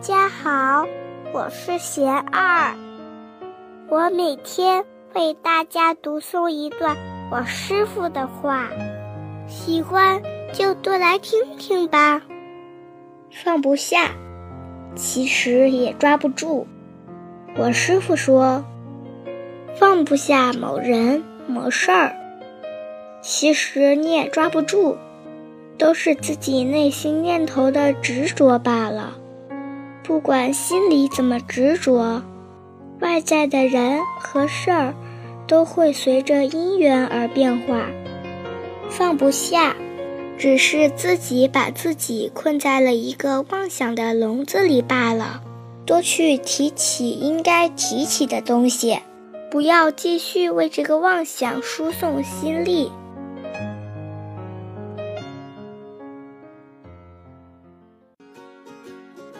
家好，我是贤二。我每天为大家读诵一段我师傅的话，喜欢就多来听听吧。放不下，其实也抓不住。我师傅说，放不下某人某事儿，其实你也抓不住，都是自己内心念头的执着罢了。不管心里怎么执着，外在的人和事儿都会随着因缘而变化。放不下，只是自己把自己困在了一个妄想的笼子里罢了。多去提起应该提起的东西，不要继续为这个妄想输送心力。